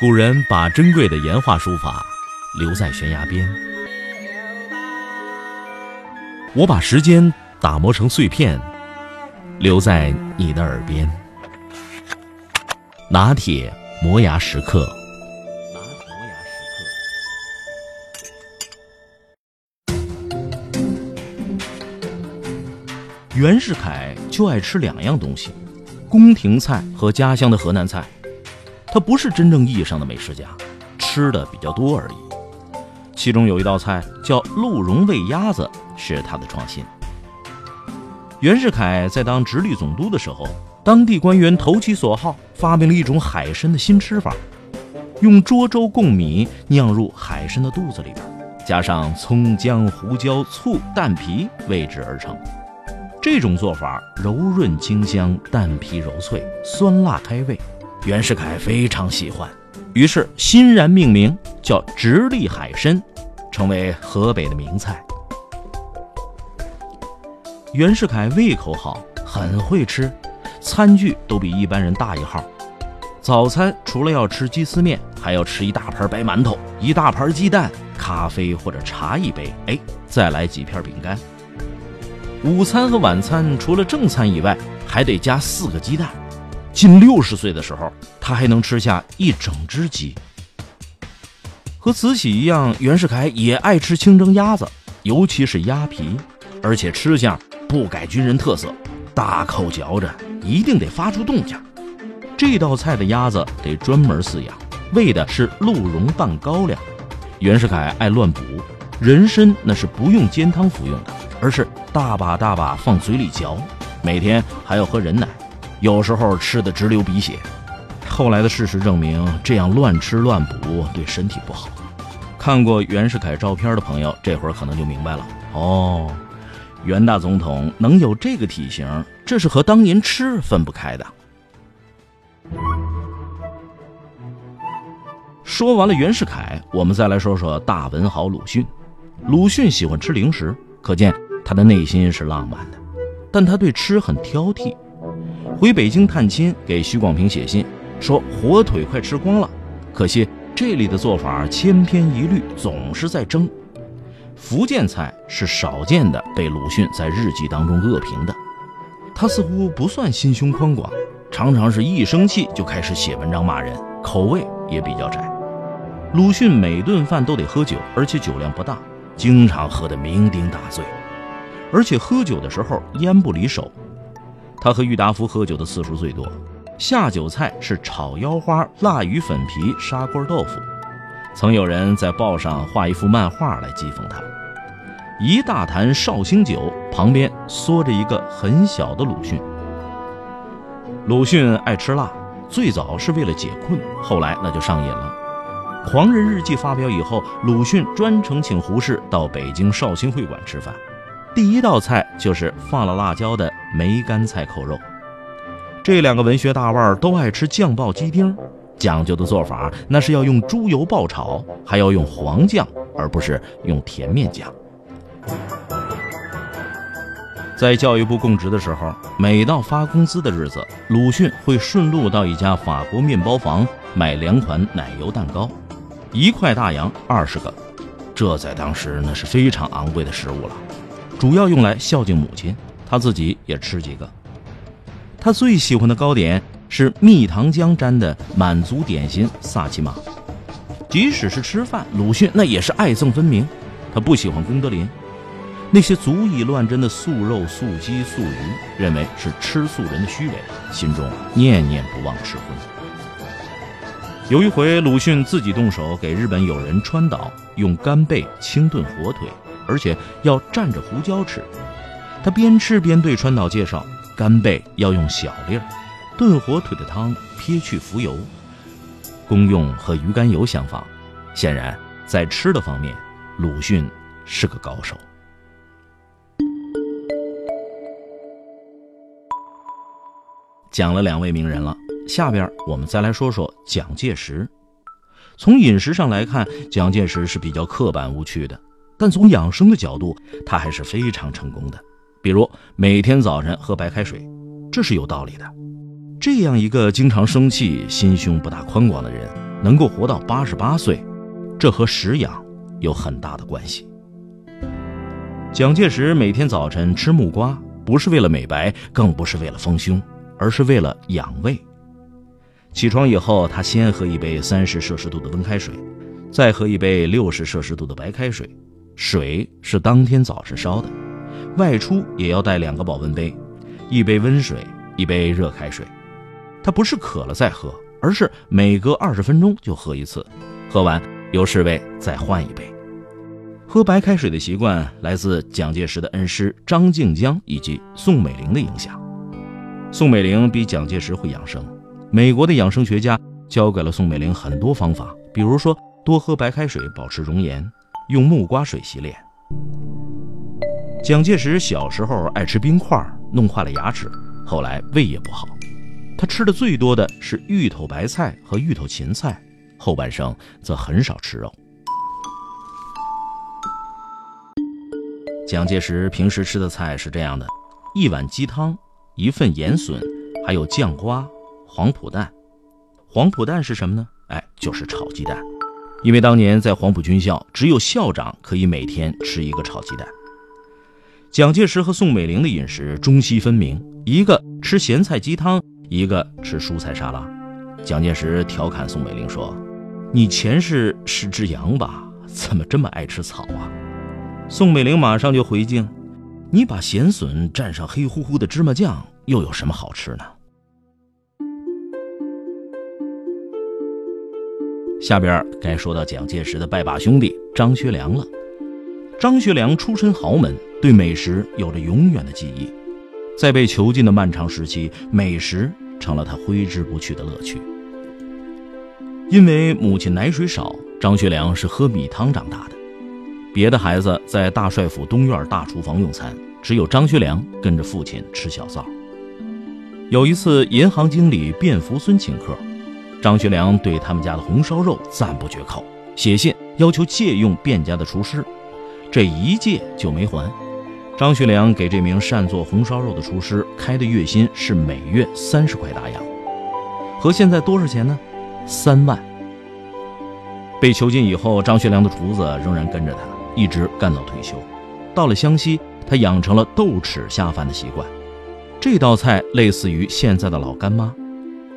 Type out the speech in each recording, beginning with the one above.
古人把珍贵的岩画书法留在悬崖边，我把时间打磨成碎片，留在你的耳边。拿铁磨牙时刻。袁世凯就爱吃两样东西：宫廷菜和家乡的河南菜。他不是真正意义上的美食家，吃的比较多而已。其中有一道菜叫鹿茸喂鸭子，是他的创新。袁世凯在当直隶总督的时候，当地官员投其所好，发明了一种海参的新吃法：用涿州贡米酿入海参的肚子里边，加上葱姜胡椒醋蛋皮煨制而成。这种做法柔润清香，蛋皮柔脆，酸辣开胃。袁世凯非常喜欢，于是欣然命名叫直隶海参，成为河北的名菜。袁世凯胃口好，很会吃，餐具都比一般人大一号。早餐除了要吃鸡丝面，还要吃一大盘白馒头，一大盘鸡蛋，咖啡或者茶一杯，哎，再来几片饼干。午餐和晚餐除了正餐以外，还得加四个鸡蛋。近六十岁的时候，他还能吃下一整只鸡。和慈禧一样，袁世凯也爱吃清蒸鸭子，尤其是鸭皮，而且吃相不改军人特色，大口嚼着，一定得发出动静。这道菜的鸭子得专门饲养，喂的是鹿茸拌高粱。袁世凯爱乱补，人参那是不用煎汤服用的，而是大把大把放嘴里嚼，每天还要喝人奶。有时候吃的直流鼻血，后来的事实证明，这样乱吃乱补对身体不好。看过袁世凯照片的朋友，这会儿可能就明白了哦，袁大总统能有这个体型，这是和当年吃分不开的。说完了袁世凯，我们再来说说大文豪鲁迅。鲁迅喜欢吃零食，可见他的内心是浪漫的，但他对吃很挑剔。回北京探亲，给徐广平写信说火腿快吃光了，可惜这里的做法千篇一律，总是在蒸。福建菜是少见的被鲁迅在日记当中恶评的，他似乎不算心胸宽广，常常是一生气就开始写文章骂人，口味也比较窄。鲁迅每顿饭都得喝酒，而且酒量不大，经常喝得酩酊大醉，而且喝酒的时候烟不离手。他和郁达夫喝酒的次数最多，下酒菜是炒腰花、腊鱼粉皮、砂锅豆腐。曾有人在报上画一幅漫画来讥讽他。一大坛绍兴酒旁边缩着一个很小的鲁迅。鲁迅爱吃辣，最早是为了解困，后来那就上瘾了。《狂人日记》发表以后，鲁迅专程请胡适到北京绍兴会馆吃饭。第一道菜就是放了辣椒的梅干菜扣肉。这两个文学大腕都爱吃酱爆鸡丁，讲究的做法那是要用猪油爆炒，还要用黄酱，而不是用甜面酱。在教育部供职的时候，每到发工资的日子，鲁迅会顺路到一家法国面包房买两款奶油蛋糕，一块大洋二十个，这在当时那是非常昂贵的食物了。主要用来孝敬母亲，他自己也吃几个。他最喜欢的糕点是蜜糖浆粘的满族点心萨琪玛。即使是吃饭，鲁迅那也是爱憎分明。他不喜欢功德林，那些足以乱真的素肉、素鸡、素鱼，认为是吃素人的虚伪，心中念念不忘吃荤。有一回，鲁迅自己动手给日本友人川岛用干贝清炖火腿。而且要蘸着胡椒吃，他边吃边对川岛介绍：干贝要用小粒儿，炖火腿的汤撇去浮油，功用和鱼肝油相仿。显然，在吃的方面，鲁迅是个高手。讲了两位名人了，下边我们再来说说蒋介石。从饮食上来看，蒋介石是比较刻板无趣的。但从养生的角度，他还是非常成功的。比如每天早晨喝白开水，这是有道理的。这样一个经常生气、心胸不大宽广的人，能够活到八十八岁，这和食养有很大的关系。蒋介石每天早晨吃木瓜，不是为了美白，更不是为了丰胸，而是为了养胃。起床以后，他先喝一杯三十摄氏度的温开水，再喝一杯六十摄氏度的白开水，水是当天早晨烧的。外出也要带两个保温杯，一杯温水，一杯热开水。他不是渴了再喝，而是每隔二十分钟就喝一次，喝完有侍卫再换一杯。喝白开水的习惯来自蒋介石的恩师张静江以及宋美龄的影响。宋美龄比蒋介石会养生，美国的养生学家教给了宋美龄很多方法，比如说多喝白开水保持容颜，用木瓜水洗脸。蒋介石小时候爱吃冰块，弄坏了牙齿，后来胃也不好。他吃的最多的是芋头白菜和芋头芹菜，后半生则很少吃肉。蒋介石平时吃的菜是这样的：一碗鸡汤，一份盐笋，还有酱瓜、黄浦蛋。黄浦蛋是什么呢？哎，就是炒鸡蛋。因为当年在黄埔军校，只有校长可以每天吃一个炒鸡蛋。蒋介石和宋美龄的饮食中西分明，一个吃咸菜鸡汤，一个吃蔬菜沙拉。蒋介石调侃宋美龄说：“你前世是只羊吧？怎么这么爱吃草啊？”宋美龄马上就回敬：“你把咸笋蘸上黑乎乎的芝麻酱，又有什么好吃呢？”下边该说到蒋介石的拜把兄弟张学良了。张学良出身豪门，对美食有着永远的记忆。在被囚禁的漫长时期，美食成了他挥之不去的乐趣。因为母亲奶水少，张学良是喝米汤长大的。别的孩子在大帅府东院大厨房用餐，只有张学良跟着父亲吃小灶。有一次，银行经理卞福孙请客，张学良对他们家的红烧肉赞不绝口，写信要求借用卞家的厨师，这一借就没还。张学良给这名擅做红烧肉的厨师开的月薪是每月三十块大洋，和现在多少钱呢？三万。被囚禁以后，张学良的厨子仍然跟着他。一直干到退休，到了湘西，他养成了豆豉下饭的习惯。这道菜类似于现在的老干妈。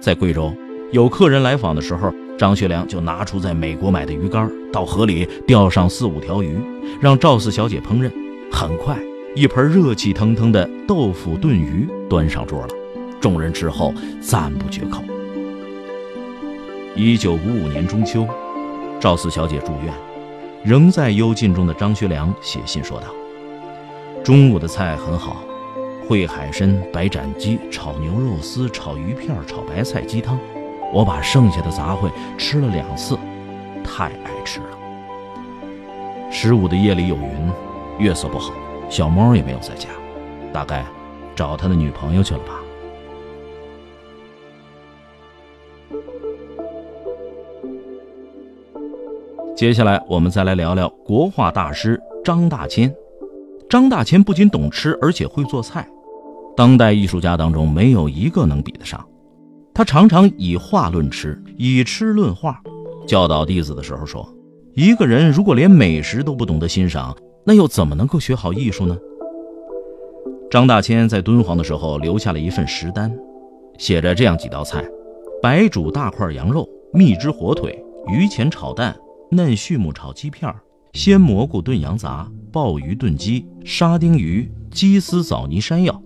在贵州，有客人来访的时候，张学良就拿出在美国买的鱼竿，到河里钓上四五条鱼，让赵四小姐烹饪。很快，一盆热气腾腾的豆腐炖鱼端上桌了，众人吃后赞不绝口。一九五五年中秋，赵四小姐住院。仍在幽禁中的张学良写信说道：“中午的菜很好，烩海参、白斩鸡、炒牛肉丝、炒鱼片、炒白菜鸡汤。我把剩下的杂烩吃了两次，太爱吃了。十五的夜里有云，月色不好，小猫也没有在家，大概找他的女朋友去了吧。”接下来，我们再来聊聊国画大师张大千。张大千不仅懂吃，而且会做菜，当代艺术家当中没有一个能比得上。他常常以画论吃，以吃论画。教导弟子的时候说：“一个人如果连美食都不懂得欣赏，那又怎么能够学好艺术呢？”张大千在敦煌的时候留下了一份食单，写着这样几道菜：白煮大块羊肉、蜜汁火腿、鱼钱炒蛋。嫩畜牧炒鸡片鲜蘑菇炖羊杂，鲍鱼炖鸡，沙丁鱼，鸡丝枣泥山药。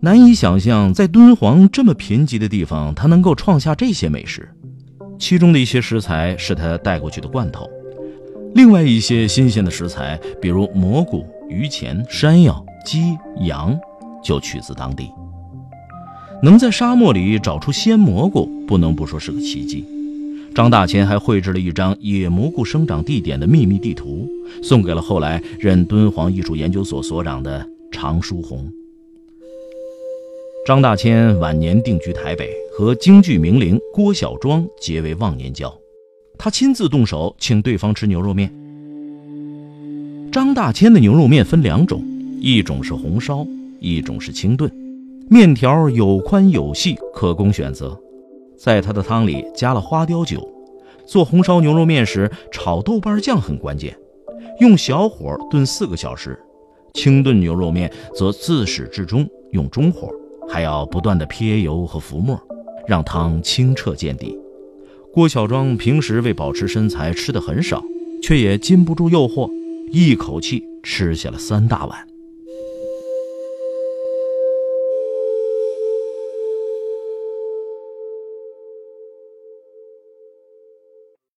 难以想象，在敦煌这么贫瘠的地方，他能够创下这些美食。其中的一些食材是他带过去的罐头，另外一些新鲜的食材，比如蘑菇、鱼钱、山药、鸡、羊，就取自当地。能在沙漠里找出鲜蘑菇，不能不说是个奇迹。张大千还绘制了一张野蘑菇生长地点的秘密地图，送给了后来任敦煌艺术研究所所长的常书鸿。张大千晚年定居台北，和京剧名伶郭小庄结为忘年交，他亲自动手请对方吃牛肉面。张大千的牛肉面分两种，一种是红烧，一种是清炖，面条有宽有细，可供选择。在他的汤里加了花雕酒，做红烧牛肉面时，炒豆瓣酱很关键，用小火炖四个小时；清炖牛肉面则自始至终用中火，还要不断的撇油和浮沫，让汤清澈见底。郭小庄平时为保持身材吃的很少，却也禁不住诱惑，一口气吃下了三大碗。